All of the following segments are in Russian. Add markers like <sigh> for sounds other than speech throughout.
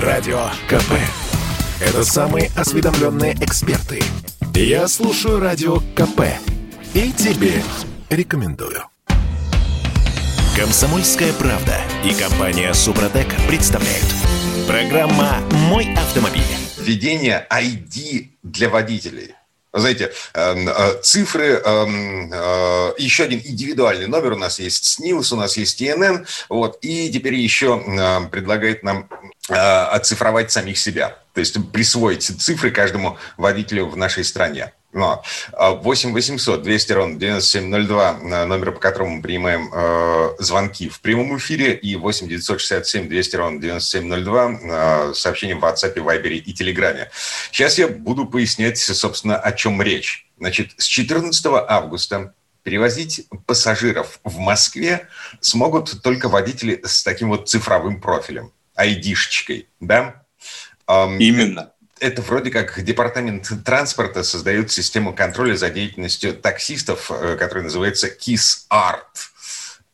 Радио КП. Это самые осведомленные эксперты. Я слушаю Радио КП. И тебе рекомендую. Комсомольская правда и компания Супротек представляют. Программа «Мой автомобиль». Введение ID для водителей – знаете, эм, э, цифры, эм, э, еще один индивидуальный номер. У нас есть СНИЛС, у нас есть ИНН, вот, и теперь еще э, предлагает нам оцифровать самих себя, то есть присвоить цифры каждому водителю в нашей стране. Но 8 800 200 ровно 9702, номер, по которому мы принимаем э, звонки в прямом эфире, и 8 967 200 ровно 9702, э, сообщение в WhatsApp, Viber и Телеграме. Сейчас я буду пояснять, собственно, о чем речь. Значит, с 14 августа перевозить пассажиров в Москве смогут только водители с таким вот цифровым профилем, ID-шечкой, да? Именно это вроде как департамент транспорта создает систему контроля за деятельностью таксистов, э, которая называется KISS Art.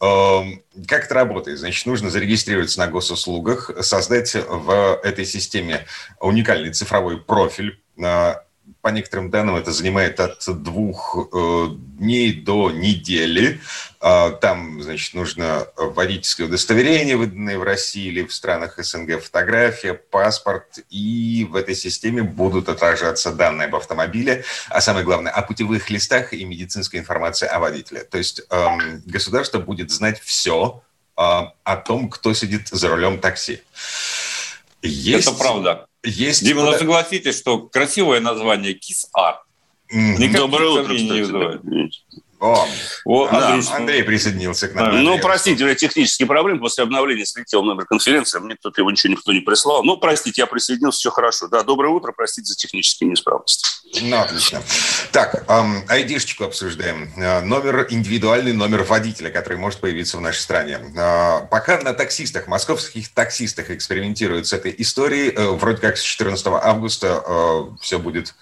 Эм, как это работает? Значит, нужно зарегистрироваться на госуслугах, создать в этой системе уникальный цифровой профиль, э, по некоторым данным это занимает от двух э, дней до недели. Э, там, значит, нужно водительское удостоверение, выданное в России или в странах СНГ, фотография, паспорт, и в этой системе будут отражаться данные об автомобиле, а самое главное, о путевых листах и медицинской информации о водителе. То есть э, государство будет знать все э, о том, кто сидит за рулем такси. Есть... Это правда. Есть... Дима, ну согласитесь, что красивое название «Кис-Ар». Доброе утро, кстати. О, О да, Андрей, Андрей присоединился к нам. Андрей. Ну, простите, у меня технические проблемы. После обновления слетел номер конференции, мне тут его ничего никто не прислал. Ну, простите, я присоединился, все хорошо. Да, доброе утро, простите за технические неисправности. Ну, отлично. Так, эм, айдишечку обсуждаем. Э, номер, индивидуальный номер водителя, который может появиться в нашей стране. Э, пока на таксистах, московских таксистах экспериментируют с этой историей, э, вроде как с 14 августа э, все будет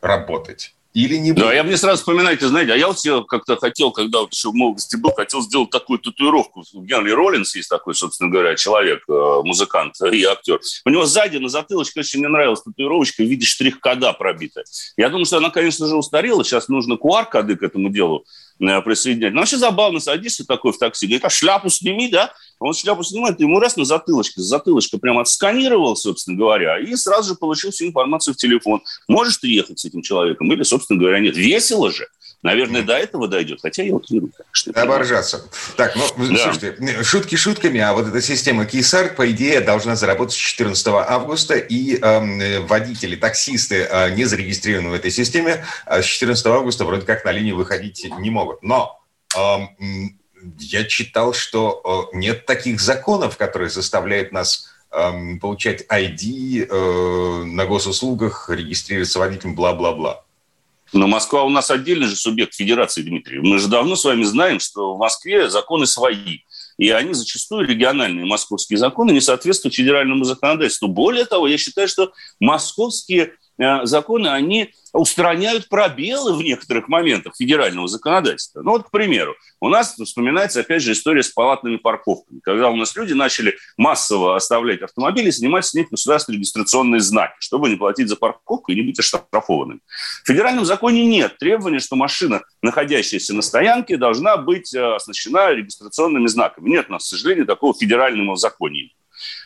работать. Или не будет? Да, я мне сразу вспоминаете, знаете, а я вот себе как-то хотел, когда вот еще в молодости был, хотел сделать такую татуировку. Генри Роллинс есть такой, собственно говоря, человек, э, музыкант и актер. У него сзади на затылочке очень мне нравилась татуировочка в виде штрих-кода пробитая. Я думаю, что она, конечно же, устарела. Сейчас нужно QR-коды к этому делу Э, присоединять. Но вообще забавно, садишься такой в такси, говорит, а шляпу сними, да? Он шляпу снимает, ему раз на затылочке, затылочка прямо отсканировал, собственно говоря, и сразу же получил всю информацию в телефон. Можешь ты ехать с этим человеком или, собственно говоря, нет. Весело же. Наверное, до этого дойдет, хотя я утрирую, конечно. Оборжаться. Так, ну, да. слушайте, шутки шутками, а вот эта система Кейсар, по идее, должна заработать с 14 августа, и э, водители, таксисты, э, не зарегистрированные в этой системе, э, с 14 августа вроде как на линию выходить не могут. Но э, я читал, что э, нет таких законов, которые заставляют нас э, получать ID э, на госуслугах, регистрироваться водителем, бла-бла-бла. Но Москва у нас отдельный же субъект федерации, Дмитрий. Мы же давно с вами знаем, что в Москве законы свои. И они зачастую, региональные московские законы, не соответствуют федеральному законодательству. Более того, я считаю, что московские законы, они устраняют пробелы в некоторых моментах федерального законодательства. Ну вот, к примеру, у нас вспоминается, опять же, история с палатными парковками, когда у нас люди начали массово оставлять автомобили и снимать с них государственные регистрационные знаки, чтобы не платить за парковку и не быть оштрафованными. В федеральном законе нет требования, что машина, находящаяся на стоянке, должна быть э, оснащена регистрационными знаками. Нет у нас, к сожалению, такого федерального закона.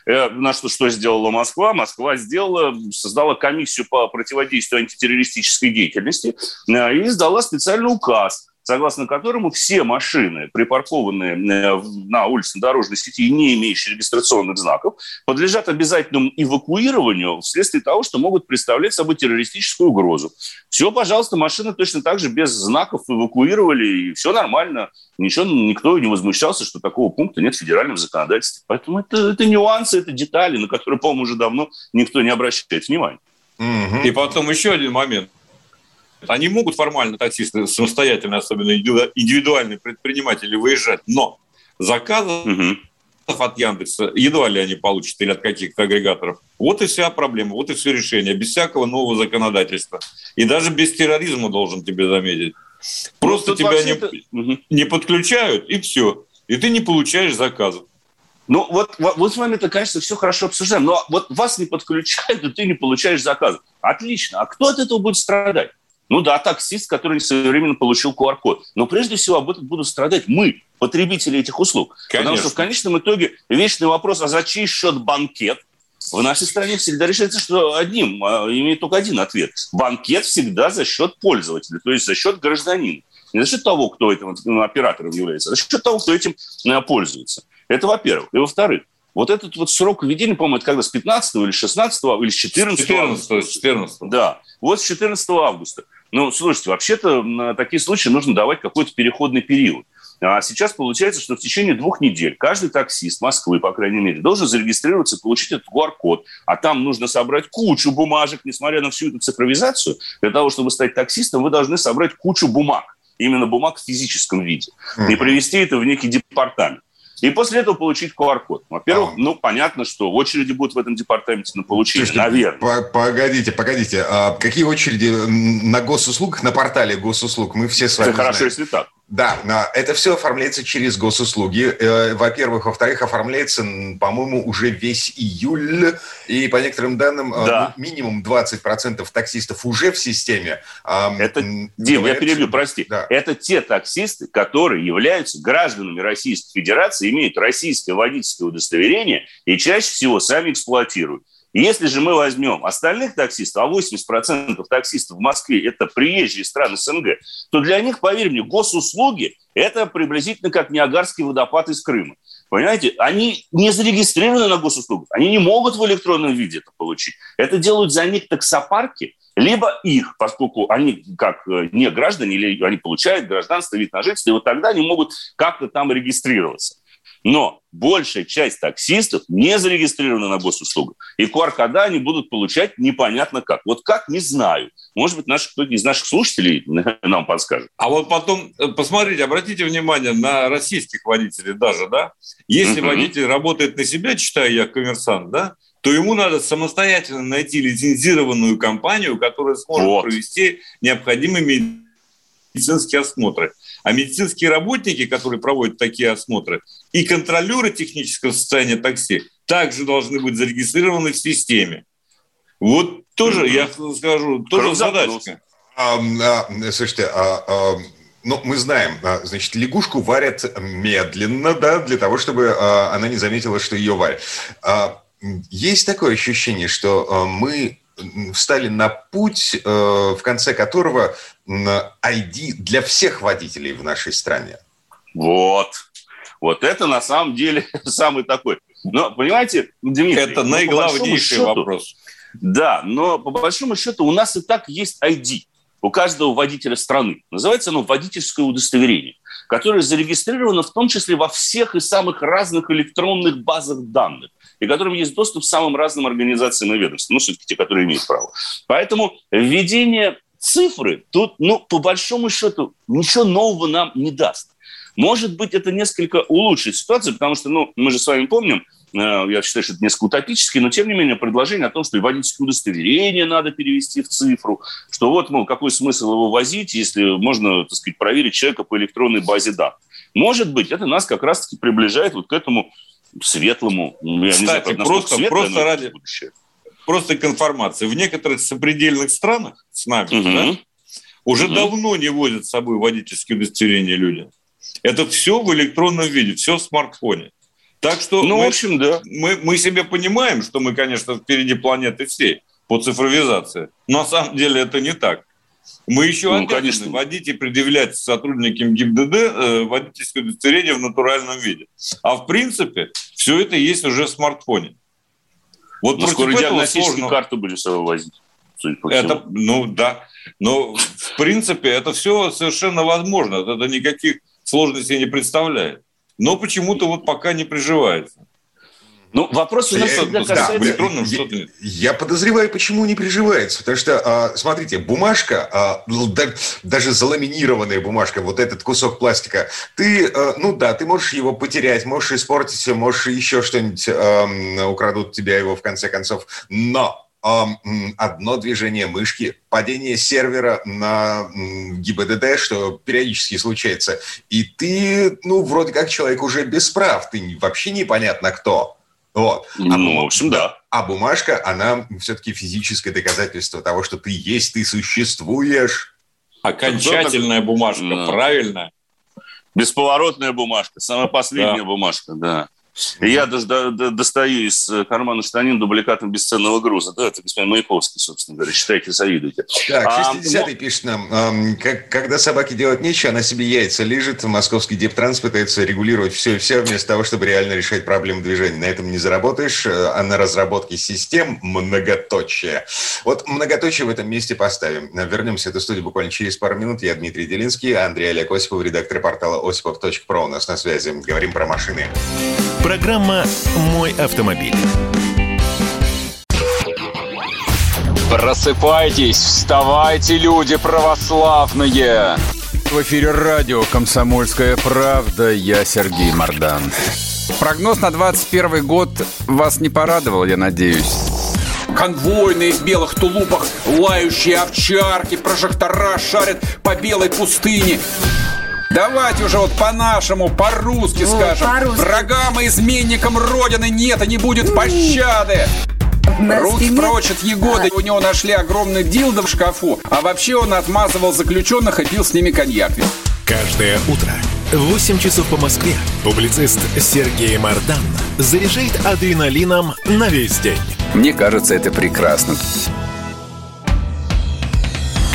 Э, на что, что сделала Москва? Москва сделала, создала комиссию по противодействию антитеррористической деятельности э, и издала специальный указ, согласно которому все машины, припаркованные э, на улично-дорожной сети и не имеющие регистрационных знаков, подлежат обязательному эвакуированию вследствие того, что могут представлять собой террористическую угрозу. Все, пожалуйста, машины точно так же без знаков эвакуировали, и все нормально. Ничего, никто не возмущался, что такого пункта нет в федеральном законодательстве. Поэтому это, это нюансы, это детали, на которые, по-моему, уже давно никто не обращает внимания. И потом еще один момент. Они могут формально, таксисты, самостоятельно, особенно индивидуальные предприниматели, выезжать, но заказов угу. от Яндекса едва ли они получат или от каких-то агрегаторов. Вот и вся проблема, вот и все решение, без всякого нового законодательства. И даже без терроризма, должен тебе заметить. Просто тебя не, это... не подключают, и все. И ты не получаешь заказов. Ну, вот, вот с вами это, конечно, все хорошо обсуждаем, но вот вас не подключают, <laughs> и ты не получаешь заказ. Отлично. А кто от этого будет страдать? Ну да, таксист, который своевременно получил QR-код. Но прежде всего об этом будут страдать мы, потребители этих услуг. Конечно. Потому что в конечном итоге вечный вопрос, а за чей счет банкет? В нашей стране всегда решается, что одним, а, имеет только один ответ. Банкет всегда за счет пользователя, то есть за счет гражданина. Не за счет того, кто этим ну, оператором является, а за счет того, кто этим э, пользуется. Это во-первых. И во-вторых, вот этот вот срок введения, по-моему, это когда с 15 или 16 или с 14 14, 14. Да, вот с 14 августа. Ну, слушайте, вообще-то на такие случаи нужно давать какой-то переходный период. А сейчас получается, что в течение двух недель каждый таксист Москвы, по крайней мере, должен зарегистрироваться и получить этот QR-код. А там нужно собрать кучу бумажек, несмотря на всю эту цифровизацию. Для того, чтобы стать таксистом, вы должны собрать кучу бумаг. Именно бумаг в физическом виде. И привести это в некий департамент. И после этого получить QR-код. Во-первых, а. ну, понятно, что очереди будут в этом департаменте на получение, Слушайте, наверное. Погодите, погодите. А какие очереди на госуслугах, на портале госуслуг? Мы все с вами Это знаем. хорошо, если так. Да, это все оформляется через госуслуги. Э, во-первых. Во-вторых, оформляется, по-моему, уже весь июль. И по некоторым данным, э, да. ну, минимум 20% таксистов уже в системе. Это, Дим, говорят, я перебью, прости. Да. Это те таксисты, которые являются гражданами Российской Федерации, имеют российское водительское удостоверение и чаще всего сами эксплуатируют. Если же мы возьмем остальных таксистов, а 80% таксистов в Москве – это приезжие страны СНГ, то для них, поверь мне, госуслуги – это приблизительно как Ниагарский водопад из Крыма. Понимаете, они не зарегистрированы на госуслугах, они не могут в электронном виде это получить. Это делают за них таксопарки, либо их, поскольку они как э, не граждане, или они получают гражданство, вид на жительство, и вот тогда они могут как-то там регистрироваться. Но большая часть таксистов не зарегистрирована на госуслугах. И QR-кода они будут получать непонятно как. Вот как, не знаю. Может быть, наш, кто-то из наших слушателей <laughs> нам подскажет. А вот потом, э, посмотрите, обратите внимание на российских водителей даже, да? Если uh-huh. водитель работает на себя, читаю я коммерсант, да, то ему надо самостоятельно найти лицензированную компанию, которая сможет вот. провести необходимые медицинские осмотры. А медицинские работники, которые проводят такие осмотры, и контролеры технического состояния такси также должны быть зарегистрированы в системе. Вот тоже, mm-hmm. я скажу, тоже задачка. А, а, слушайте, а, а, ну, мы знаем, а, значит, лягушку варят медленно, да, для того, чтобы а, она не заметила, что ее варят. А, есть такое ощущение, что мы встали на путь, э, в конце которого ID для всех водителей в нашей стране. Вот. Вот это на самом деле <laughs> самый такой. Но, понимаете, Дмитрий... Это ну, наиглавнейший счету, вопрос. Да, но по большому счету у нас и так есть ID у каждого водителя страны. Называется оно водительское удостоверение, которое зарегистрировано в том числе во всех и самых разных электронных базах данных и которым есть доступ к самым разным организациям и ведомствам, ну, все-таки те, которые имеют право. Поэтому введение цифры тут, ну, по большому счету, ничего нового нам не даст. Может быть, это несколько улучшит ситуацию, потому что, ну, мы же с вами помним, я считаю, что это несколько утопически, но тем не менее предложение о том, что и водительское удостоверение надо перевести в цифру, что вот, мол, какой смысл его возить, если можно, так сказать, проверить человека по электронной базе данных. Может быть, это нас как раз-таки приближает вот к этому светлому. Ну, я Кстати, не знаю, просто, светлое, просто ради... Будущее. Просто к информации. В некоторых сопредельных странах с нами угу. да, уже угу. давно не возят с собой водительские удостоверения люди. Это все в электронном виде, все в смартфоне. Так что ну, мы, в общем, да. мы, мы себе понимаем, что мы, конечно, впереди планеты всей по цифровизации. Но на самом деле это не так. Мы еще ну, конечно. водить и предъявлять сотрудникам ГИБДД э, водительское удостоверение в натуральном виде. А в принципе все это есть уже в смартфоне. Вот Но скоро диагностическую сложно... карту будем с собой возить. Это, ну да. Но в принципе это все совершенно возможно. Это никаких сложностей не представляет. Но почему-то вот пока не приживается. Ну, вопрос у нас всегда касается... Да, электронном что-то я, я подозреваю, почему не приживается. Потому что, а, смотрите, бумажка, а, даже заламинированная бумажка, вот этот кусок пластика, ты, а, ну да, ты можешь его потерять, можешь испортить, можешь еще что-нибудь, украдут тебя его в конце концов. Но одно движение мышки, падение сервера на ГИБДД, что периодически случается, и ты, ну, вроде как человек уже без прав, ты вообще непонятно кто. Вот. А, ну, в общем, да. А бумажка, она все-таки физическое доказательство того, что ты есть, ты существуешь. Окончательная бумажка, да. правильно? Бесповоротная бумажка, самая последняя да. бумажка, да. И я до, до, достаю из э, кармана штанин дубликатом бесценного груза. Да, это господин Маяковский, собственно говоря. Считайте, завидуйте. Так, 60-й а, пишет нам. Как, когда собаке делать нечего, она себе яйца лежит. Московский дептранс пытается регулировать все и все, вместо того, чтобы реально решать проблемы движения. На этом не заработаешь, э, а на разработке систем многоточие. Вот многоточие в этом месте поставим. Вернемся в эту студию буквально через пару минут. Я Дмитрий Делинский, Андрей Олег Осипов, редактор портала осипов.про. У нас на связи. Говорим про машины. Программа «Мой автомобиль». Просыпайтесь, вставайте, люди православные! В эфире радио «Комсомольская правда». Я Сергей Мордан. Прогноз на 21 год вас не порадовал, я надеюсь. Конвойные в белых тулупах, лающие овчарки, прожектора шарят по белой пустыне. Давайте уже вот по-нашему, по-русски вот, скажем. По Врагам и изменникам Родины нет и не будет пощады. Руки прочь от Егоды. У него нашли огромный дилдо в шкафу. А вообще он отмазывал заключенных и пил с ними коньяк. Каждое утро в 8 часов по Москве публицист Сергей Мардан заряжает адреналином на весь день. Мне кажется, это прекрасно.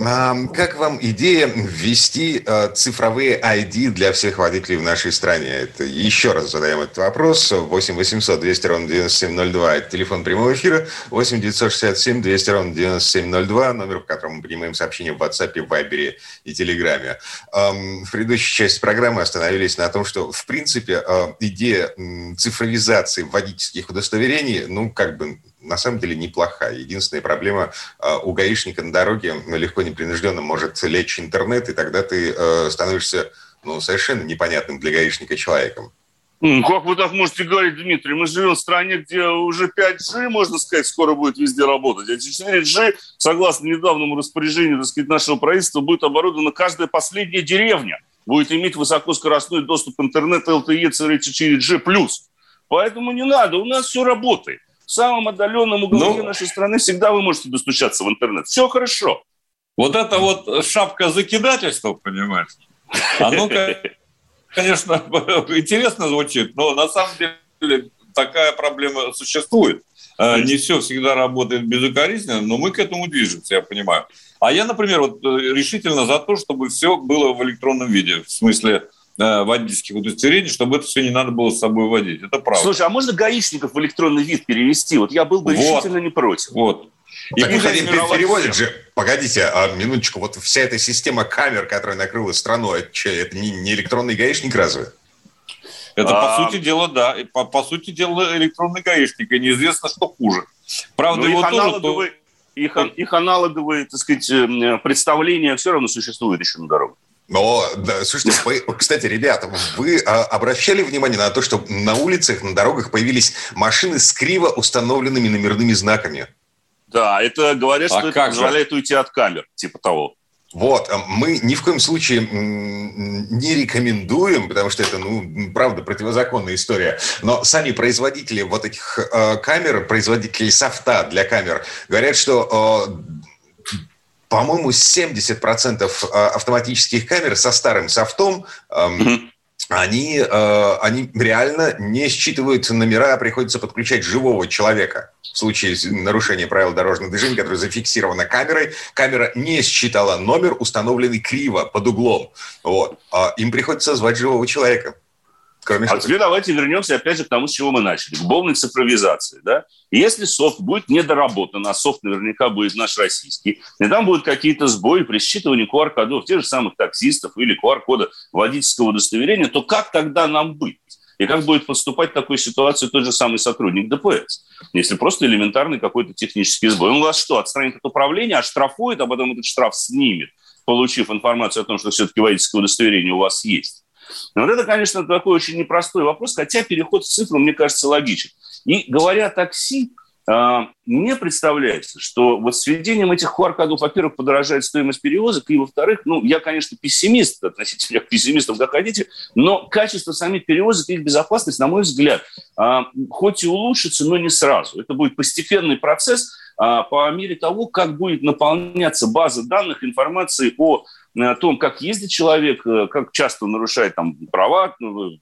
Как вам идея ввести э, цифровые ID для всех водителей в нашей стране? Это еще раз задаем этот вопрос. 8 800 200 ровно 9702. Это телефон прямого эфира. 8 967 200 ровно 9702. Номер, по которому мы принимаем сообщения в WhatsApp, Viber и Телеграме. В предыдущей части программы остановились на том, что, в принципе, э, идея цифровизации водительских удостоверений, ну, как бы на самом деле неплохая. Единственная проблема э, у гаишника на дороге легко непринужденно может лечь интернет, и тогда ты э, становишься ну, совершенно непонятным для гаишника человеком. Как вы так можете говорить, Дмитрий? Мы живем в стране, где уже 5G, можно сказать, скоро будет везде работать. А 4G, согласно недавнему распоряжению так сказать, нашего правительства, будет оборудована каждая последняя деревня. Будет иметь высокоскоростной доступ к интернету LTE CRT4G+. Поэтому не надо, у нас все работает самом отдаленном уголке ну, нашей страны всегда вы можете достучаться в интернет. Все хорошо. Вот это вот шапка закидательства, понимаешь? Оно, <laughs> конечно, интересно звучит, но на самом деле такая проблема существует. А, не все всегда работает безукоризненно, но мы к этому движемся, я понимаю. А я, например, вот э, решительно за то, чтобы все было в электронном виде. В смысле, водительских удостоверений, чтобы это все не надо было с собой водить. Это правда. Слушай, а можно гаишников в электронный вид перевести? Вот я был бы вот, решительно не против. Вот. И так они переводят же, погодите, а, минуточку, вот вся эта система камер, которая накрыла страну, это, что, это не, не электронный гаишник разве? Это, а... по сути дела, да. По, по сути дела, электронный гаишник, и неизвестно, что хуже. Правда, его тоже... Аналоговые, их, их аналоговые, так сказать, э, представления все равно существуют еще на дорогах. Но, да, слушайте, вы, кстати, ребята, вы а, обращали внимание на то, что на улицах, на дорогах появились машины с криво установленными номерными знаками? Да, это говорят, а что это позволяет же? уйти от камер, типа того. Вот, а мы ни в коем случае не рекомендуем, потому что это, ну, правда, противозаконная история. Но сами производители вот этих э, камер, производители софта для камер, говорят, что э, по-моему, 70% а, автоматических камер со старым софтом mm-hmm. они, э, они реально не считывают номера, а приходится подключать живого человека. В случае нарушения правил дорожного движения, которое зафиксировано камерой, камера не считала номер, установленный криво, под углом. Вот. А им приходится звать живого человека. Кроме а теперь давайте вернемся опять же к тому, с чего мы начали, к полной цифровизации. Да? Если софт будет недоработан, а софт наверняка будет наш российский, и там будут какие-то сбои при считывании QR-кодов тех же самых таксистов или QR-кода водительского удостоверения, то как тогда нам быть? И как будет поступать в такой ситуации тот же самый сотрудник ДПС? Если просто элементарный какой-то технический сбой. Он вас что, отстранит от управления, оштрафует, а потом этот штраф снимет, получив информацию о том, что все-таки водительское удостоверение у вас есть? Но вот это, конечно, такой очень непростой вопрос, хотя переход в цифру, мне кажется, логичен. И говоря о такси, а, мне представляется, что вот с введением этих QR-кодов, во-первых, подорожает стоимость перевозок, и, во-вторых, ну, я, конечно, пессимист, <laughs> относительно к пессимистам, как хотите, но качество самих перевозок и их безопасность, на мой взгляд, а, хоть и улучшится, но не сразу. Это будет постепенный процесс а, по мере того, как будет наполняться база данных информации о о том, как ездит человек, э, как часто нарушает там, права, ну,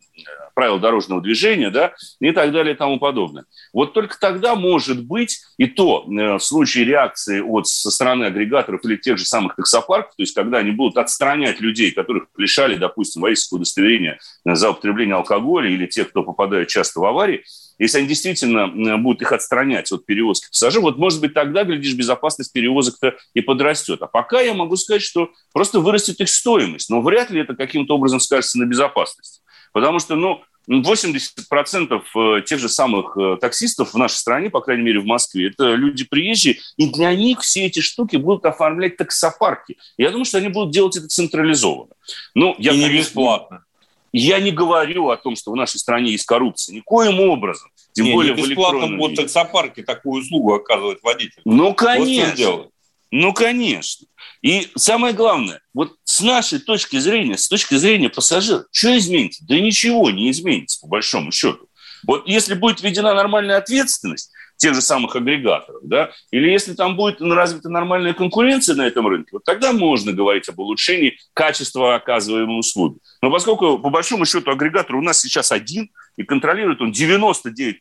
правила дорожного движения, да, и так далее и тому подобное. Вот только тогда, может быть, и то э, в случае реакции от, со стороны агрегаторов или тех же самых таксопарков, то есть когда они будут отстранять людей, которых лишали, допустим, водительского удостоверения за употребление алкоголя или тех, кто попадает часто в аварии, если они действительно будут их отстранять от перевозки пассажиров, вот, может быть, тогда, глядишь, безопасность перевозок-то и подрастет. А пока я могу сказать, что просто вырастет их стоимость. Но вряд ли это каким-то образом скажется на безопасности. Потому что, ну, 80% э, тех же самых э, таксистов в нашей стране, по крайней мере в Москве, это люди приезжие, и для них все эти штуки будут оформлять таксопарки. Я думаю, что они будут делать это централизованно. Ну, я, и не бесплатно. Я не говорю о том, что в нашей стране есть коррупция. Никоим образом. Тем не, более не бесплатно в будут таксопарки такую услугу оказывать водителю. Ну, конечно. Вот ну, конечно. И самое главное, вот с нашей точки зрения, с точки зрения пассажира, что изменится? Да ничего не изменится, по большому счету. Вот если будет введена нормальная ответственность, тех же самых агрегаторов, да, или если там будет развита нормальная конкуренция на этом рынке, вот тогда можно говорить об улучшении качества оказываемой услуги. Но поскольку, по большому счету, агрегатор у нас сейчас один, и контролирует он 99%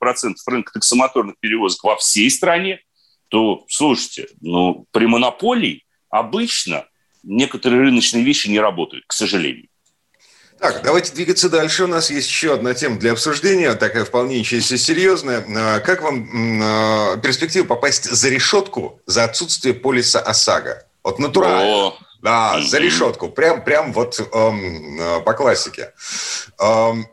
рынка таксомоторных перевозок во всей стране, то, слушайте, ну, при монополии обычно некоторые рыночные вещи не работают, к сожалению. Так, давайте двигаться дальше. У нас есть еще одна тема для обсуждения, такая вполне серьезная. А, как вам а, перспектива попасть за решетку за отсутствие полиса ОСАГО? Вот натурально. О. Да, за решетку. Прям, прям вот эм, по классике. Эм,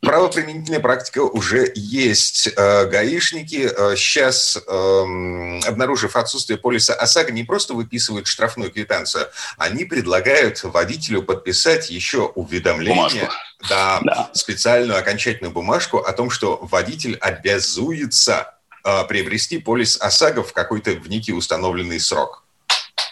правоприменительная практика уже есть. Э, гаишники сейчас, э, эм, обнаружив отсутствие полиса ОСАГО, не просто выписывают штрафную квитанцию, они предлагают водителю подписать еще уведомление, да, да. специальную окончательную бумажку о том, что водитель обязуется э, приобрести полис ОСАГО в какой-то в некий установленный срок.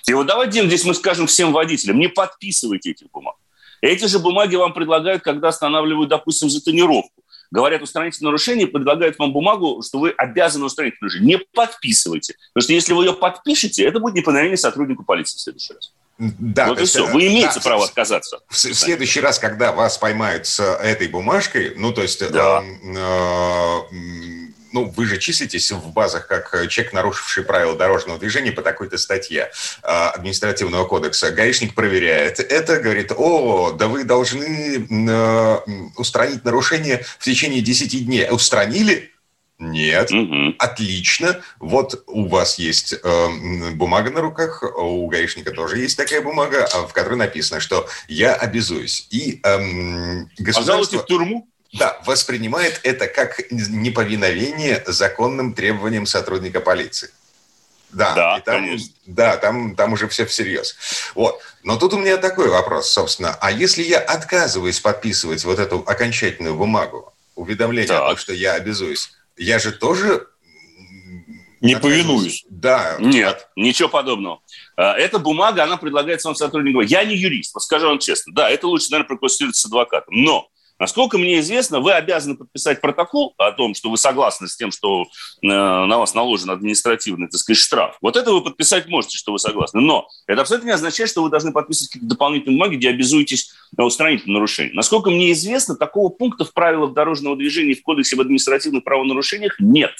И вот давайте здесь мы скажем всем водителям, не подписывайте эти бумаги. Эти же бумаги вам предлагают, когда останавливают, допустим, за тонировку. Говорят, устраните нарушение, предлагают вам бумагу, что вы обязаны устранить нарушение. Не подписывайте. Потому что если вы ее подпишете, это будет неповиновение сотруднику полиции в следующий раз. Да, вот и все. Вы имеете да, право отказаться. В, в следующий раз, когда вас поймают с этой бумажкой, ну, то есть да. э, э, ну, вы же числитесь в базах как э, человек, нарушивший правила дорожного движения по такой-то статье э, административного кодекса. Гаишник проверяет это, говорит, о, да вы должны э, устранить нарушение в течение 10 дней. Устранили? Нет. Угу. Отлично. Вот у вас есть э, бумага на руках, у гаишника тоже есть такая бумага, в которой написано, что я обязуюсь. И э, государство... А в тюрьму? Да, воспринимает это как неповиновение законным требованиям сотрудника полиции. Да, да, и там, конечно. да там, там уже все всерьез. Вот. Но тут у меня такой вопрос, собственно. А если я отказываюсь подписывать вот эту окончательную бумагу, уведомление так. о том, что я обязуюсь, я же тоже... Не отказываюсь. повинуюсь. Да. Нет, ничего подобного. А, эта бумага, она предлагается вам сотруднику. Я не юрист, вот скажу вам честно. Да, это лучше, наверное, проконсультироваться с адвокатом. Но Насколько мне известно, вы обязаны подписать протокол о том, что вы согласны с тем, что э, на вас наложен административный, так сказать, штраф. Вот это вы подписать можете, что вы согласны. Но это абсолютно не означает, что вы должны подписывать какие-то дополнительные бумаги, где обязуетесь устранить нарушение. Насколько мне известно, такого пункта в правилах дорожного движения в Кодексе об административных правонарушениях нет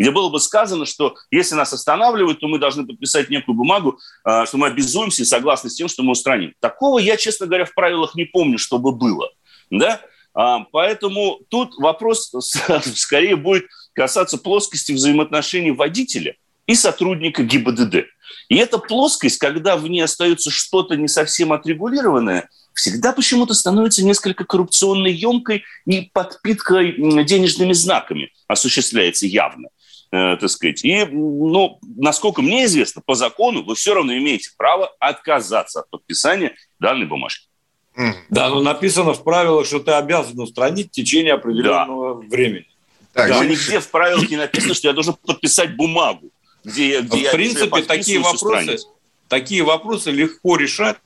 где было бы сказано, что если нас останавливают, то мы должны подписать некую бумагу, э, что мы обязуемся и согласны с тем, что мы устраним. Такого я, честно говоря, в правилах не помню, чтобы было. Да? А, поэтому тут вопрос <laughs> скорее будет касаться плоскости взаимоотношений водителя и сотрудника ГИБДД. И эта плоскость, когда в ней остается что-то не совсем отрегулированное, всегда почему-то становится несколько коррупционной емкой и подпиткой денежными знаками осуществляется явно. Э, так сказать. И, ну, насколько мне известно, по закону вы все равно имеете право отказаться от подписания данной бумажки. Да, но написано в правилах, что ты обязан устранить в течение определенного да. времени. Так, да, нигде в правилах не написано, что я должен подписать бумагу, где, где в я принципе, такие вопросы, такие вопросы легко решать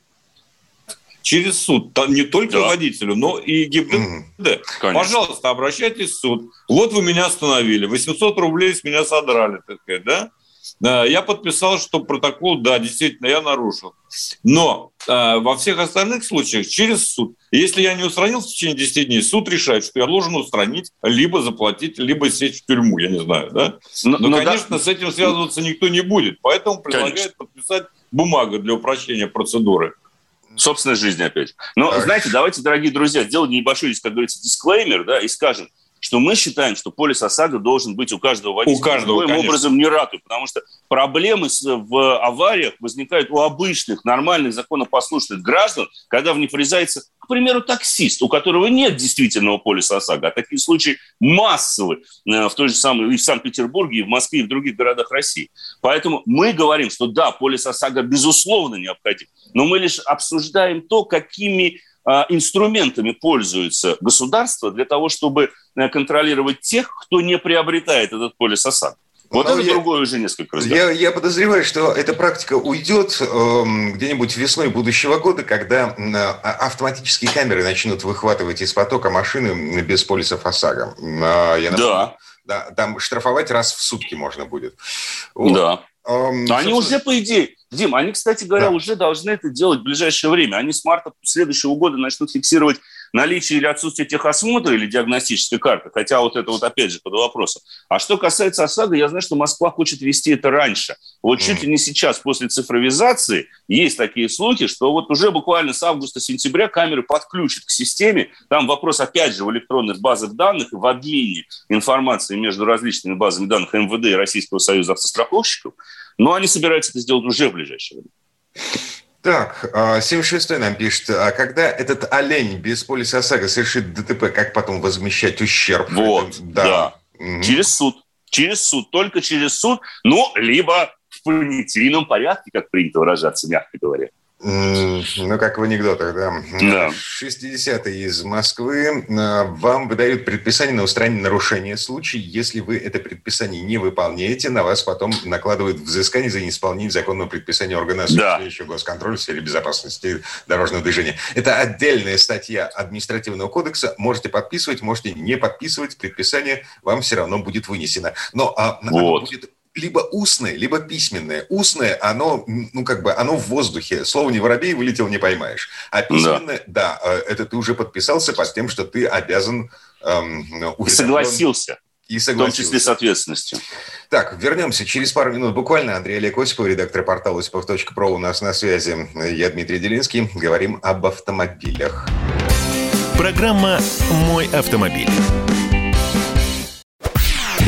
через суд, Там не только да. водителю, но и ГИБДД. Mm, Пожалуйста, обращайтесь в суд. Вот вы меня остановили, 800 рублей с меня содрали, так сказать, да? Я подписал, что протокол, да, действительно, я нарушил. Но э, во всех остальных случаях через суд. Если я не устранил в течение 10 дней, суд решает, что я должен устранить, либо заплатить, либо сесть в тюрьму, я не знаю. Да? Но, Но, Но конечно, да. с этим связываться никто не будет. Поэтому предлагают конечно. подписать бумагу для упрощения процедуры собственной жизни опять. Но, так. знаете, давайте, дорогие друзья, сделаем небольшой, как говорится, дисклеймер, да, и скажем, что мы считаем, что полис ОСАГО должен быть у каждого водителя. У каждого, Никоим конечно. образом не ратует, потому что проблемы в авариях возникают у обычных, нормальных, законопослушных граждан, когда в них врезается, к примеру, таксист, у которого нет действительного полиса ОСАГО. А такие случаи массовы э, в той же самой, и в Санкт-Петербурге, и в Москве, и в других городах России. Поэтому мы говорим, что да, полис ОСАГО безусловно необходим, но мы лишь обсуждаем то, какими инструментами пользуется государство для того, чтобы э, контролировать тех, кто не приобретает этот полис ОСАГО. Вот Но ну, это я, другое уже несколько раз. Я, я подозреваю, что эта практика уйдет э, где-нибудь весной будущего года, когда э, автоматические камеры начнут выхватывать из потока машины без полисов ОСАГО. Э, я да. да. Там штрафовать раз в сутки можно будет. Вот. Да. Эм, они уже, по идее, Дим, они, кстати говоря, да. уже должны это делать в ближайшее время. Они с марта следующего года начнут фиксировать наличие или отсутствие техосмотра или диагностической карты, хотя вот это вот опять же под вопросом. А что касается ОСАГО, я знаю, что Москва хочет вести это раньше. Вот чуть ли не сейчас, после цифровизации, есть такие слухи, что вот уже буквально с августа-сентября камеры подключат к системе. Там вопрос, опять же, в электронных базах данных и в обмене информацией между различными базами данных МВД и Российского союза автостраховщиков. Но они собираются это сделать уже в ближайшее время. Так, 76-й а, нам пишет, а когда этот олень без полиса ОСАГО совершит ДТП, как потом возмещать ущерб? Вот, Это, да. да. Угу. Через суд. Через суд, только через суд, ну, либо в понятийном порядке, как принято выражаться, мягко говоря. Ну, как в анекдотах, да. да. 60-е из Москвы. А, вам выдают предписание на устранение нарушения. В случае, если вы это предписание не выполняете, на вас потом накладывают взыскание за неисполнение законного предписания органа осуществляющего да. госконтроль в сфере безопасности дорожного движения. Это отдельная статья административного кодекса. Можете подписывать, можете не подписывать. Предписание вам все равно будет вынесено. Но а, вот. будет либо устное, либо письменное. Устное, оно, ну, как бы, оно в воздухе. Слово «не воробей» вылетел, не поймаешь. А письменное, да, да это ты уже подписался под тем, что ты обязан... Эм, и согласился. И согласился. В том числе с ответственностью. Так, вернемся через пару минут буквально. Андрей Олег Осипов, редактор портала осипов.про у нас на связи. Я Дмитрий Делинский. Говорим об автомобилях. Программа «Мой автомобиль».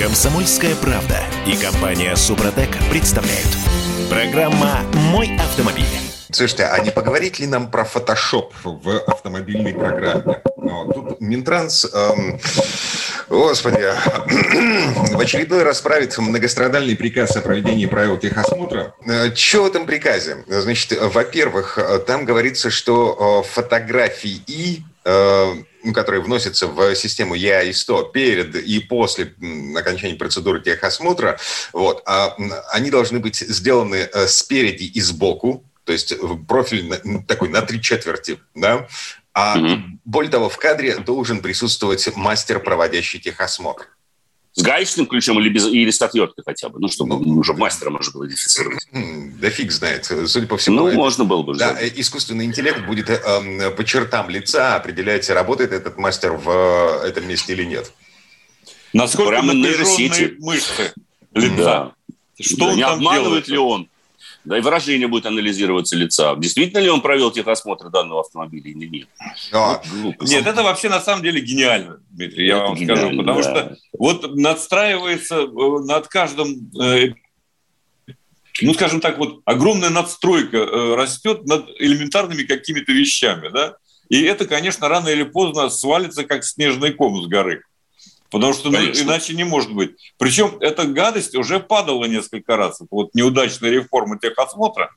Комсомольская правда и компания Супротек представляют. Программа «Мой автомобиль». Слушайте, а не поговорить ли нам про фотошоп в автомобильной программе? Ну, тут Минтранс, эм, господи, в очередной раз правит многострадальный приказ о проведении правил техосмотра. Э, что в этом приказе? Значит, во-первых, там говорится, что э, фотографии э, которые вносятся в систему ЕАИ-100 перед и после окончания процедуры техосмотра, вот, а, они должны быть сделаны э, спереди и сбоку, то есть профиль такой на три четверти, да, а более того, в кадре должен присутствовать мастер, проводящий техосмотр. С гаечным ключом или, без, или с отверткой хотя бы, ну, чтобы ну, уже мастера можно было идентифицировать. Да фиг знает. Судя по всему... Ну, это, можно было бы. Да, сделать. искусственный интеллект будет э, по чертам лица определять, работает этот мастер в э, этом месте или нет. Насколько Прямо нейросети. мышцы лица. Да. Что да, он не обманывает делает? ли он? Да и выражение будет анализироваться лица. Действительно ли он провел техосмотр данного автомобиля или нет? А, вот, нет, это вообще на самом деле гениально, Дмитрий, я это вам скажу. Потому да. что вот надстраивается э, над каждым э, ну, скажем так, вот огромная надстройка э, растет над элементарными какими-то вещами, да, и это, конечно, рано или поздно свалится, как снежный ком с горы. Потому что ну, иначе не может быть. Причем эта гадость уже падала несколько раз. Вот неудачная реформа техосмотра,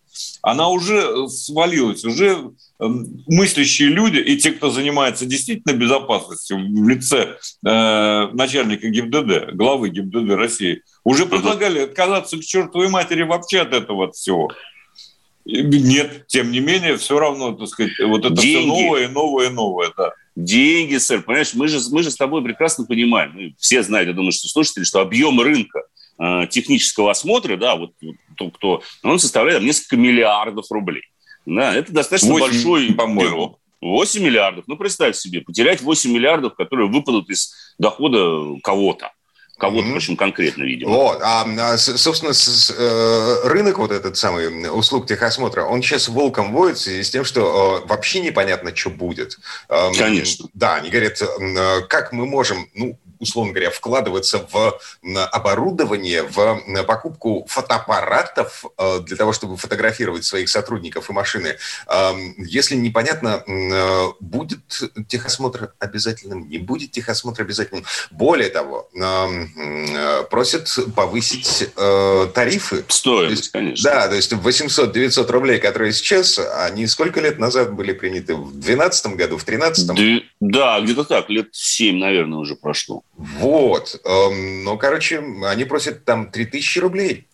она уже свалилась. Уже эм, мыслящие люди и те, кто занимается действительно безопасностью в лице э, начальника ГИБДД, главы ГИБДД России, уже предлагали отказаться к чертовой матери вообще от этого от всего. Нет, тем не менее, все равно, так сказать, вот это Деньги. все новое, новое, новое, да деньги, сэр. Понимаешь, мы же, мы же с тобой прекрасно понимаем, мы все знают, я думаю, что слушатели, что объем рынка э, технического осмотра, да, вот, вот кто, он составляет там, несколько миллиардов рублей. Да, это достаточно 8, большой, по-моему. 8 миллиардов. Ну, представь себе, потерять 8 миллиардов, которые выпадут из дохода кого-то кого-то, mm-hmm. общем, конкретно, видимо. Вот, а, а собственно, с, э, рынок вот этот самый услуг техосмотра, он сейчас волком воет в связи с тем, что э, вообще непонятно, что будет. Конечно. Да, они говорят, э, как мы можем, ну, условно говоря, вкладываться в оборудование, в покупку фотоаппаратов э, для того, чтобы фотографировать своих сотрудников и машины. Если непонятно, э, будет техосмотр обязательным, не будет техосмотр обязательным. Более того, э, просят повысить тарифы. Стоимость, конечно. Да, то есть 800-900 рублей, которые сейчас, они сколько лет назад были приняты? В 2012 году, в 2013? Да, где-то так, лет 7, наверное, уже прошло. Вот. Эм, ну, короче, они просят там 3000 рублей.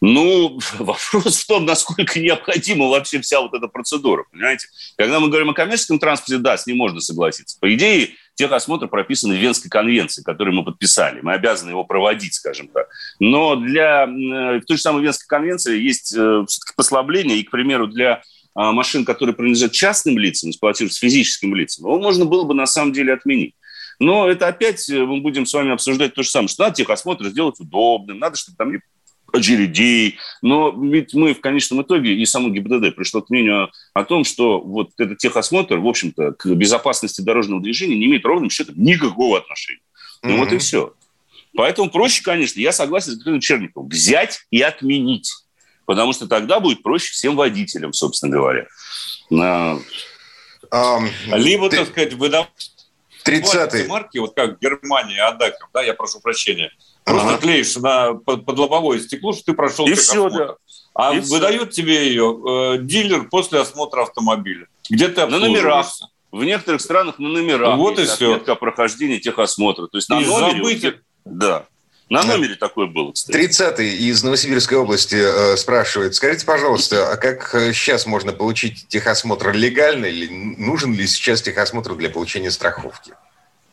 Ну, <laughs> вопрос в том, насколько необходима вообще вся вот эта процедура, понимаете? Когда мы говорим о коммерческом транспорте, да, с ним можно согласиться. По идее, техосмотр прописан в Венской конвенции, которую мы подписали. Мы обязаны его проводить, скажем так. Но для э, в той же самой Венской конвенции есть э, послабление. И, к примеру, для а, машин, которые принадлежат частным лицам, эксплуатируются физическим лицам, его можно было бы на самом деле отменить. Но это опять э, мы будем с вами обсуждать то же самое, что надо техосмотр сделать удобным, надо, чтобы там не очередей. Но ведь мы в конечном итоге и само ГИБДД пришло к мнению о том, что вот этот техосмотр, в общем-то, к безопасности дорожного движения не имеет ровным счетом никакого отношения. Ну mm-hmm. вот и все. Поэтому проще, конечно, я согласен с Дмитрием Черниковым, взять и отменить. Потому что тогда будет проще всем водителям, собственно говоря. Um, Либо, ты... так сказать, выдавать 30 марки, вот как Германия, Адаков, да, я прошу прощения, просто ага. клеишь на, под, под лобовое стекло, что ты прошел и все, да. А и выдают все. тебе ее э, дилер после осмотра автомобиля. Где ты На номерах. В некоторых странах на номерах вот есть и все. отметка о прохождении техосмотра. То есть на и номере... Забыть... Да. На номере такое было, кстати. 30-й из Новосибирской области э, спрашивает, скажите, пожалуйста, а как сейчас можно получить техосмотр легально или нужен ли сейчас техосмотр для получения страховки?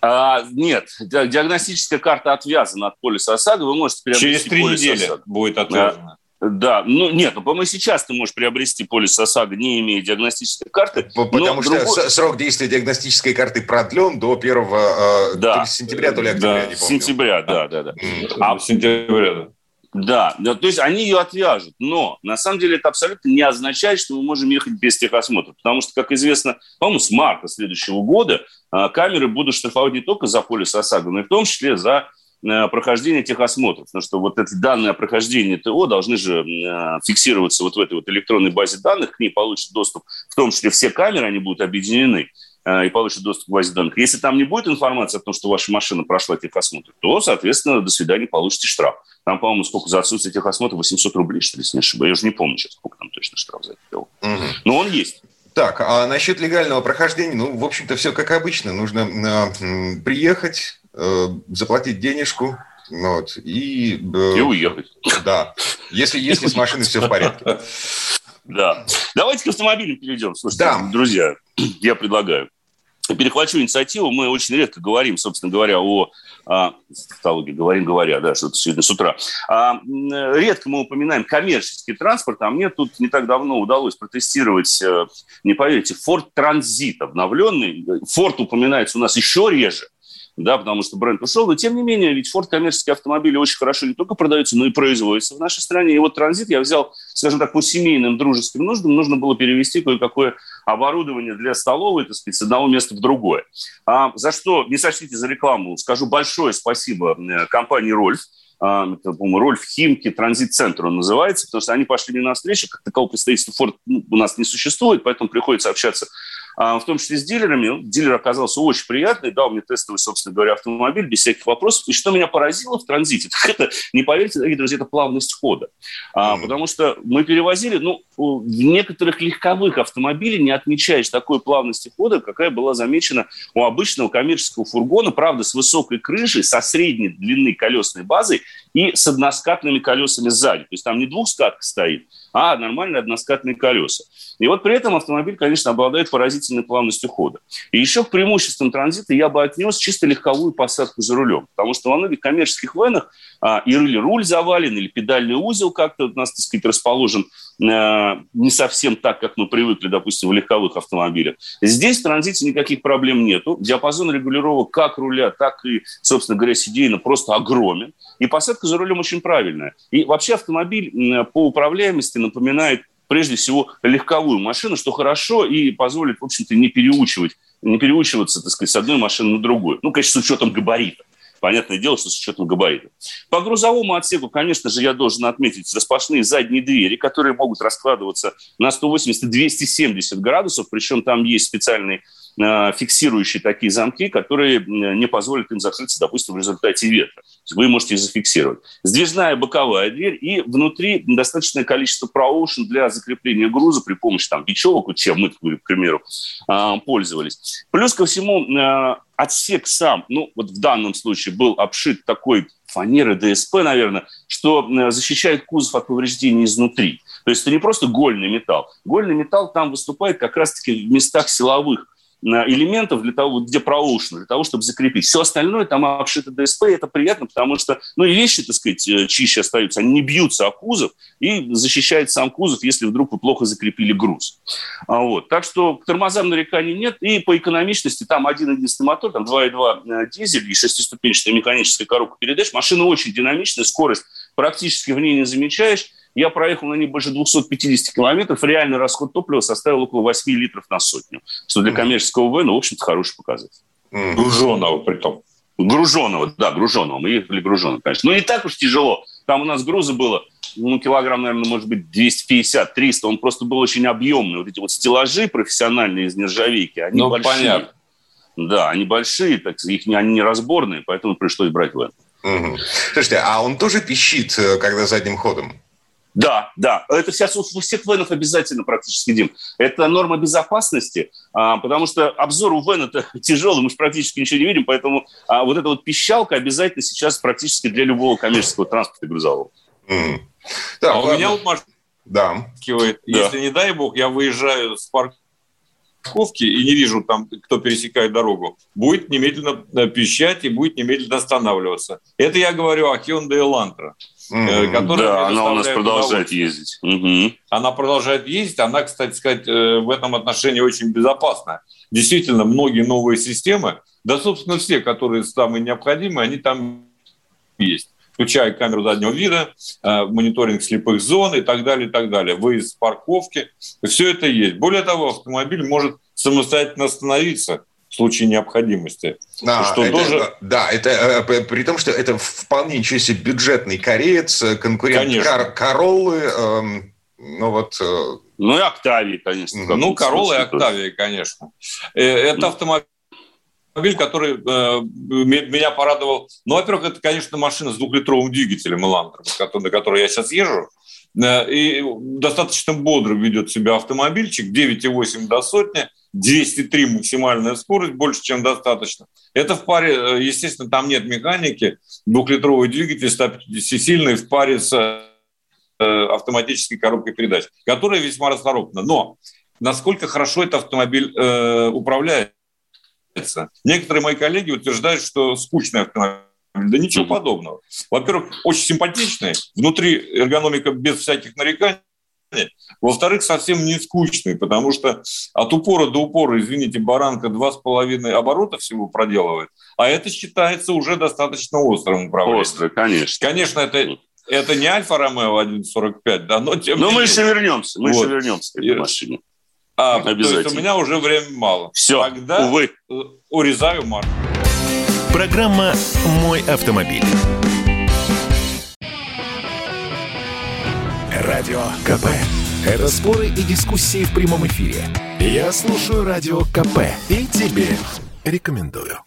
А, нет, диагностическая карта отвязана от полиса ОСАГО. Вы можете приобрести Через три недели ОСАГО. будет отвязана. Да, ну нет, ну, по-моему, сейчас ты можешь приобрести полис ОСАГО, не имея диагностической карты. Потому что другой... срок действия диагностической карты продлен до 1 э, да. то сентября, то ли октября, да. не помню. Сентября, да, да, да. А, в сентябре, да. Да, да, то есть они ее отвяжут, но на самом деле это абсолютно не означает, что мы можем ехать без техосмотра, потому что, как известно, по-моему, с марта следующего года а, камеры будут штрафовать не только за полис ОСАГО, но и в том числе за Э, прохождения техосмотров. Потому что вот эти данные о прохождении ТО должны же э, фиксироваться вот в этой вот электронной базе данных, к ней получат доступ, в том числе все камеры, они будут объединены э, и получат доступ к базе данных. Если там не будет информации о том, что ваша машина прошла техосмотр, то, соответственно, до свидания, получите штраф. Там, по-моему, сколько за отсутствие техосмотра? 800 рублей, что ли, если не ошибаюсь. Я уже не помню сейчас, сколько там точно штраф за это. Угу. Но он есть. Так, а насчет легального прохождения, ну, в общем-то, все как обычно. Нужно э, приехать, заплатить денежку, вот, и... Э, и уехать. Да, если, <laughs> если с машиной все в порядке. Да. Давайте к автомобилям перейдем. Слушайте, да. друзья, <clears throat> я предлагаю. перехвачу инициативу. Мы очень редко говорим, собственно говоря, о а, тавтологии, говорим, говоря, да, что-то сегодня с утра. А, редко мы упоминаем коммерческий транспорт, а мне тут не так давно удалось протестировать, э, не поверите, Ford Transit обновленный. Ford упоминается у нас еще реже да, потому что бренд ушел. Но, тем не менее, ведь Ford коммерческие автомобили очень хорошо не только продаются, но и производятся в нашей стране. И вот транзит я взял, скажем так, по семейным дружеским нуждам. Нужно было перевести кое-какое оборудование для столовой, так сказать, с одного места в другое. А, за что, не сочтите за рекламу, скажу большое спасибо компании «Рольф», а, это, по-моему, Рольф Химки, транзит-центр он называется, потому что они пошли мне навстречу, как такового представительства Ford ну, у нас не существует, поэтому приходится общаться в том числе с дилерами. Дилер оказался очень приятный, дал мне тестовый, собственно говоря, автомобиль без всяких вопросов. И что меня поразило в транзите, <laughs> так это, не поверьте, дорогие друзья, это плавность хода. А, потому что мы перевозили, ну, в некоторых легковых автомобилей не отмечаешь такой плавности хода, какая была замечена у обычного коммерческого фургона, правда, с высокой крышей, со средней длины колесной базой и с односкатными колесами сзади. То есть там не двухскатка стоит, а нормальные односкатные колеса. И вот при этом автомобиль, конечно, обладает поразительной плавностью хода. И еще к преимуществам транзита я бы отнес чисто легковую посадку за рулем. Потому что во многих коммерческих венах а, или руль завален, или педальный узел как-то у нас, так сказать, расположен не совсем так, как мы привыкли, допустим, в легковых автомобилях. Здесь в транзите никаких проблем нету. Диапазон регулировок как руля, так и, собственно говоря, сидейно просто огромен. И посадка за рулем очень правильная. И вообще автомобиль по управляемости напоминает прежде всего легковую машину, что хорошо и позволит, в общем-то, не переучивать, не переучиваться, так сказать, с одной машины на другую. Ну, конечно, с учетом габарита. Понятное дело, что с учетом габарита. По грузовому отсеку, конечно же, я должен отметить распашные задние двери, которые могут раскладываться на 180-270 градусов, причем там есть специальный фиксирующие такие замки, которые не позволят им закрыться, допустим, в результате ветра. Вы можете их зафиксировать. Сдвижная боковая дверь и внутри достаточное количество проушен для закрепления груза при помощи там, бечевок, вот чем мы, к примеру, э, пользовались. Плюс ко всему, э, отсек сам, ну, вот в данном случае был обшит такой фанерой ДСП, наверное, что защищает кузов от повреждений изнутри. То есть это не просто гольный металл. Гольный металл там выступает как раз-таки в местах силовых элементов для того, где проушено, для того, чтобы закрепить. Все остальное там обшито ДСП, и это приятно, потому что, ну, и вещи, так сказать, э, чище остаются, они не бьются о кузов и защищает сам кузов, если вдруг вы плохо закрепили груз. А вот. Так что к тормозам нареканий нет, и по экономичности там один единственный мотор, там 2.2 э, дизель и шестиступенчатая механическая коробка передач. Машина очень динамичная, скорость практически в ней не замечаешь. Я проехал на ней больше 250 километров. Реальный расход топлива составил около 8 литров на сотню. Что для коммерческого ВН, в общем-то, хороший показатель. Груженного при том. Груженного, да, груженного. Мы ехали груженного, конечно. Но не так уж тяжело. Там у нас груза было, ну, килограмм, наверное, может быть, 250-300. Он просто был очень объемный. Вот эти вот стеллажи профессиональные из нержавейки, они ну, большие. понятно. Да, они большие, так, их, они неразборные, поэтому пришлось брать вен. Угу. Слушайте, а он тоже пищит, э, когда задним ходом? Да, да. Это сейчас у всех венов обязательно практически, Дим. Это норма безопасности, а, потому что обзор у вен это <laughs> тяжелый, мы же практически ничего не видим, поэтому а, вот эта вот пищалка обязательно сейчас практически для любого коммерческого транспорта грузового. Mm. Да, а у меня вот машина да. Если, да. не дай бог, я выезжаю с парковки и не вижу там, кто пересекает дорогу, будет немедленно э, пищать и будет немедленно останавливаться. Это я говорю о Hyundai Elantra. Mm-hmm. Которая да, она у нас продолжает ездить. Mm-hmm. Она продолжает ездить. Она, кстати сказать, э, в этом отношении очень безопасна. Действительно, многие новые системы, да, собственно, все, которые самые необходимые, они там есть включая камеру заднего вида, э, мониторинг слепых зон и так далее, и так далее, выезд с парковки. Все это есть. Более того, автомобиль может самостоятельно остановиться в случае необходимости. А, что это, тоже... Да, это э, при том, что это вполне ничего себе бюджетный кореец, э, конкурент Кор Короллы, э, ну вот... Э... Ну и Октавии, конечно. Ну, Короллы и Октавии, конечно. Это автомобиль автомобиль, который э, меня порадовал. Ну, во-первых, это, конечно, машина с двухлитровым двигателем Elantra, на которой я сейчас езжу. Э, и достаточно бодро ведет себя автомобильчик, 9,8 до сотни, 203 максимальная скорость, больше, чем достаточно. Это в паре, э, естественно, там нет механики, двухлитровый двигатель 150-сильный в паре с э, автоматической коробкой передач, которая весьма расторопна. Но насколько хорошо этот автомобиль э, управляет, Некоторые мои коллеги утверждают, что скучный автомобиль. Да ничего подобного. Во-первых, очень симпатичный, внутри эргономика без всяких нареканий, во-вторых, совсем не скучный, потому что от упора до упора, извините, баранка два с половиной оборота всего проделывает, а это считается уже достаточно острым управлением. Острый, конечно. Конечно, это, это не Альфа Ромео 1.45, да, но тем Но мы еще вернемся, мы вот. еще вернемся к этой машине. А, Обязательно. То есть у меня уже времени мало. Все, Тогда увы. урезаю марку. Программа «Мой автомобиль». Радио КП. Это споры и дискуссии в прямом эфире. Я слушаю Радио КП и тебе рекомендую.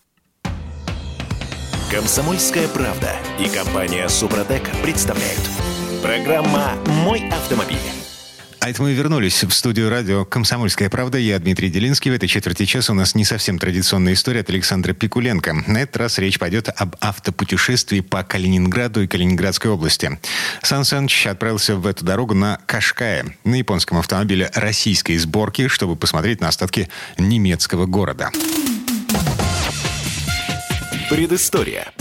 Комсомольская правда и компания Супротек представляют. Программа «Мой автомобиль». А это мы вернулись в студию радио «Комсомольская правда». Я Дмитрий Делинский. В этой четверти часа у нас не совсем традиционная история от Александра Пикуленко. На этот раз речь пойдет об автопутешествии по Калининграду и Калининградской области. Сан Саныч отправился в эту дорогу на Кашкае, на японском автомобиле российской сборки, чтобы посмотреть на остатки немецкого города. Предыстория.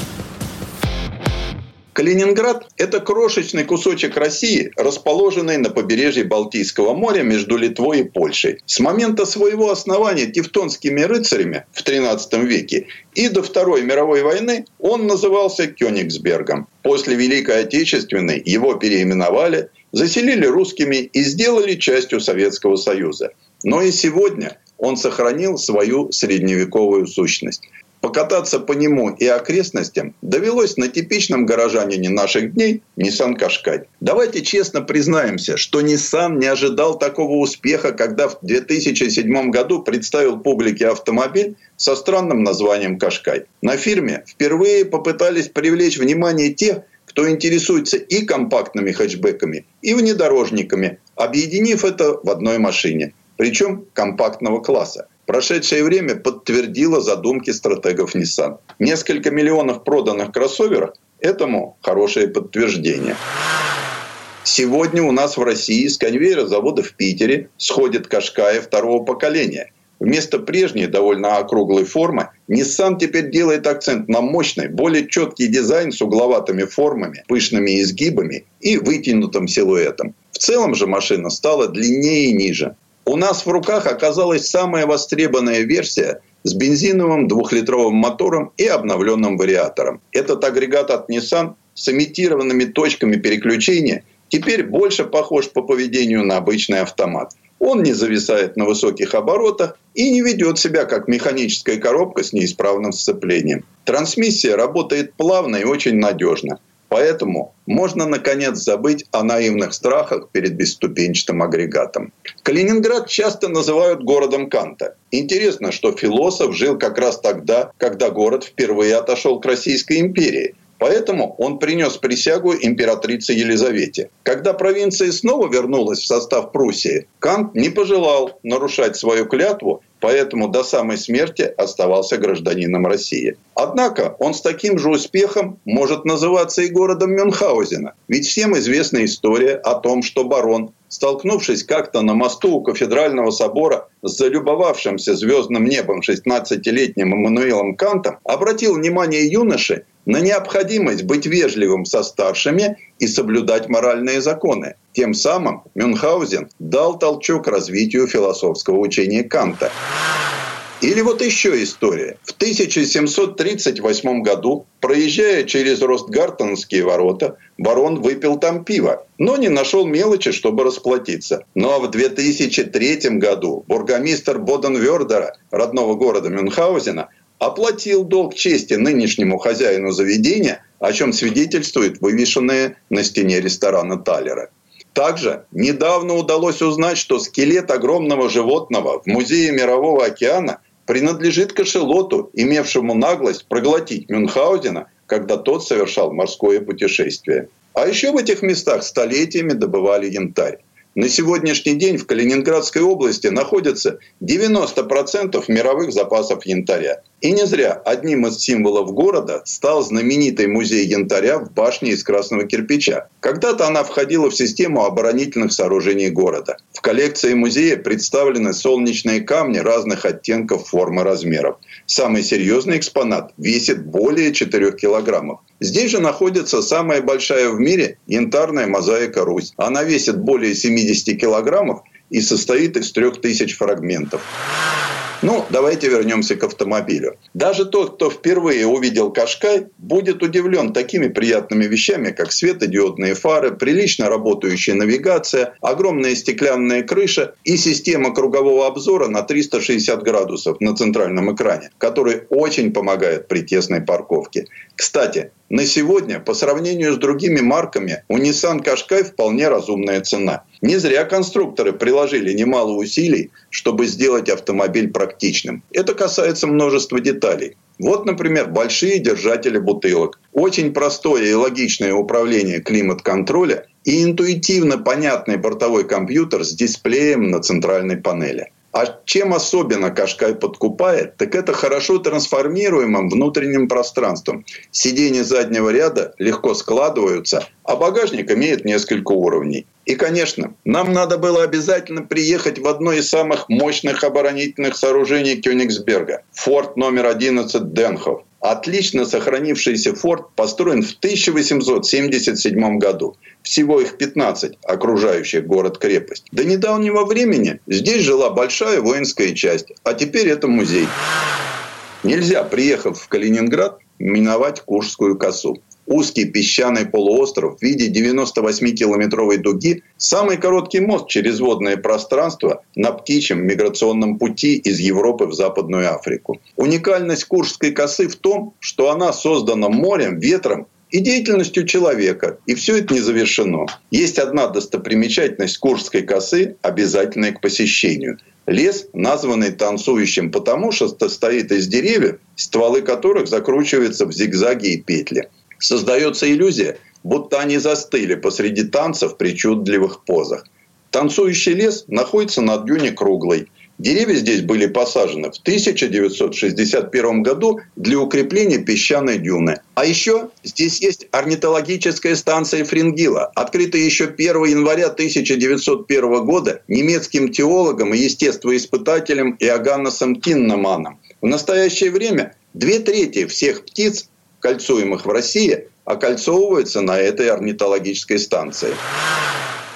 Калининград – это крошечный кусочек России, расположенный на побережье Балтийского моря между Литвой и Польшей. С момента своего основания тевтонскими рыцарями в XIII веке и до Второй мировой войны он назывался Кёнигсбергом. После Великой Отечественной его переименовали, заселили русскими и сделали частью Советского Союза. Но и сегодня он сохранил свою средневековую сущность. Покататься по нему и окрестностям довелось на типичном горожанине наших дней Nissan Qashqai. Давайте честно признаемся, что Nissan не ожидал такого успеха, когда в 2007 году представил публике автомобиль со странным названием Qashqai. На фирме впервые попытались привлечь внимание тех, кто интересуется и компактными хэтчбеками, и внедорожниками, объединив это в одной машине, причем компактного класса. Прошедшее время подтвердило задумки стратегов Nissan. Несколько миллионов проданных кроссоверов этому хорошее подтверждение. Сегодня у нас в России с конвейера завода в Питере сходит Кашкая второго поколения. Вместо прежней довольно округлой формы Nissan теперь делает акцент на мощный, более четкий дизайн с угловатыми формами, пышными изгибами и вытянутым силуэтом. В целом же машина стала длиннее и ниже. У нас в руках оказалась самая востребованная версия с бензиновым двухлитровым мотором и обновленным вариатором. Этот агрегат от Nissan с имитированными точками переключения теперь больше похож по поведению на обычный автомат. Он не зависает на высоких оборотах и не ведет себя как механическая коробка с неисправным сцеплением. Трансмиссия работает плавно и очень надежно – Поэтому можно, наконец, забыть о наивных страхах перед бесступенчатым агрегатом. Калининград часто называют городом Канта. Интересно, что философ жил как раз тогда, когда город впервые отошел к Российской империи. Поэтому он принес присягу императрице Елизавете. Когда провинция снова вернулась в состав Пруссии, Кант не пожелал нарушать свою клятву поэтому до самой смерти оставался гражданином России. Однако он с таким же успехом может называться и городом Мюнхгаузена. Ведь всем известна история о том, что барон, столкнувшись как-то на мосту у кафедрального собора с залюбовавшимся звездным небом 16-летним Эммануилом Кантом, обратил внимание юноши на необходимость быть вежливым со старшими и соблюдать моральные законы. Тем самым Мюнхгаузен дал толчок развитию философского учения Канта. Или вот еще история. В 1738 году, проезжая через Ростгартенские ворота, барон выпил там пиво, но не нашел мелочи, чтобы расплатиться. Ну а в 2003 году бургомистр Боденвердера, родного города Мюнхгаузена, оплатил долг чести нынешнему хозяину заведения, о чем свидетельствует вывешенное на стене ресторана Талера. Также недавно удалось узнать, что скелет огромного животного в Музее Мирового океана принадлежит кошелоту, имевшему наглость проглотить Мюнхгаузена, когда тот совершал морское путешествие. А еще в этих местах столетиями добывали янтарь. На сегодняшний день в Калининградской области находится 90% мировых запасов янтаря. И не зря одним из символов города стал знаменитый музей янтаря в башне из красного кирпича. Когда-то она входила в систему оборонительных сооружений города. В коллекции музея представлены солнечные камни разных оттенков, формы, размеров. Самый серьезный экспонат весит более 4 килограммов. Здесь же находится самая большая в мире янтарная мозаика Русь. Она весит более 70 килограммов и состоит из 3000 фрагментов. Ну, давайте вернемся к автомобилю. Даже тот, кто впервые увидел Кашкай, будет удивлен такими приятными вещами, как светодиодные фары, прилично работающая навигация, огромная стеклянная крыша и система кругового обзора на 360 градусов на центральном экране, который очень помогает при тесной парковке. Кстати, на сегодня, по сравнению с другими марками, у Nissan Qashqai вполне разумная цена. Не зря конструкторы приложили немало усилий, чтобы сделать автомобиль практичным. Это касается множества деталей. Вот, например, большие держатели бутылок. Очень простое и логичное управление климат-контроля и интуитивно понятный бортовой компьютер с дисплеем на центральной панели. А чем особенно Кашкай подкупает, так это хорошо трансформируемым внутренним пространством. Сиденья заднего ряда легко складываются, а багажник имеет несколько уровней. И, конечно, нам надо было обязательно приехать в одно из самых мощных оборонительных сооружений Кёнигсберга – форт номер 11 Денхов. Отлично сохранившийся форт построен в 1877 году. Всего их 15, окружающих город-крепость. До недавнего времени здесь жила большая воинская часть, а теперь это музей. Нельзя, приехав в Калининград, миновать Куршскую косу. Узкий песчаный полуостров в виде 98-километровой дуги – самый короткий мост через водное пространство на птичьем миграционном пути из Европы в Западную Африку. Уникальность Куршской косы в том, что она создана морем, ветром и деятельностью человека. И все это не завершено. Есть одна достопримечательность Куршской косы, обязательная к посещению. Лес, названный танцующим потому, что состоит из деревьев, стволы которых закручиваются в зигзаги и петли. Создается иллюзия, будто они застыли посреди танца в причудливых позах. Танцующий лес находится на дюне круглой. Деревья здесь были посажены в 1961 году для укрепления песчаной дюны. А еще здесь есть орнитологическая станция Фрингила, открытая еще 1 января 1901 года немецким теологом и естествоиспытателем Иоганнесом Киннеманом. В настоящее время две трети всех птиц кольцуемых в России, окольцовываются на этой орнитологической станции.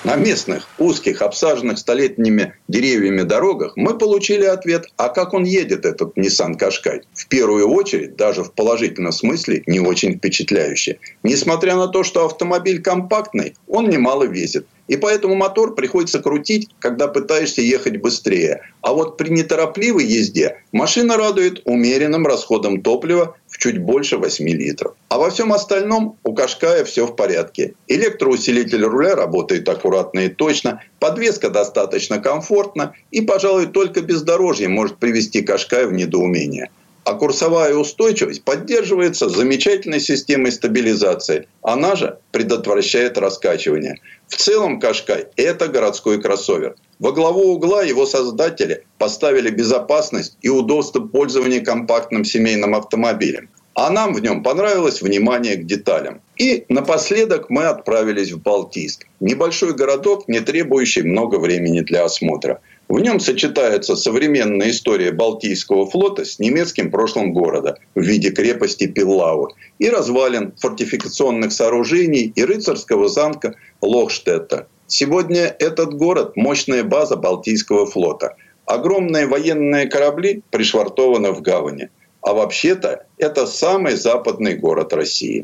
На местных, узких, обсаженных столетними деревьями дорогах мы получили ответ, а как он едет, этот Nissan Qashqai. В первую очередь, даже в положительном смысле, не очень впечатляюще. Несмотря на то, что автомобиль компактный, он немало весит. И поэтому мотор приходится крутить, когда пытаешься ехать быстрее. А вот при неторопливой езде машина радует умеренным расходом топлива чуть больше 8 литров. А во всем остальном у Кашкая все в порядке. Электроусилитель руля работает аккуратно и точно, подвеска достаточно комфортна и, пожалуй, только бездорожье может привести Кашкая в недоумение. А курсовая устойчивость поддерживается замечательной системой стабилизации. Она же предотвращает раскачивание. В целом Кашкай – это городской кроссовер. Во главу угла его создатели поставили безопасность и удобство пользования компактным семейным автомобилем. А нам в нем понравилось внимание к деталям. И напоследок мы отправились в Балтийск. Небольшой городок, не требующий много времени для осмотра. В нем сочетается современная история Балтийского флота с немецким прошлым города в виде крепости Пиллау и развалин фортификационных сооружений и рыцарского замка Лохштетта. Сегодня этот город – мощная база Балтийского флота. Огромные военные корабли пришвартованы в гавани. А вообще-то это самый западный город России.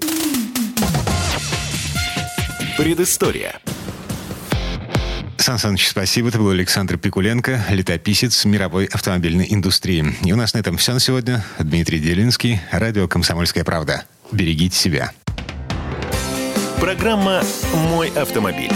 Предыстория. Сан Саныч, спасибо. Это был Александр Пикуленко, летописец мировой автомобильной индустрии. И у нас на этом все на сегодня. Дмитрий Делинский, радио «Комсомольская правда». Берегите себя. Программа «Мой автомобиль».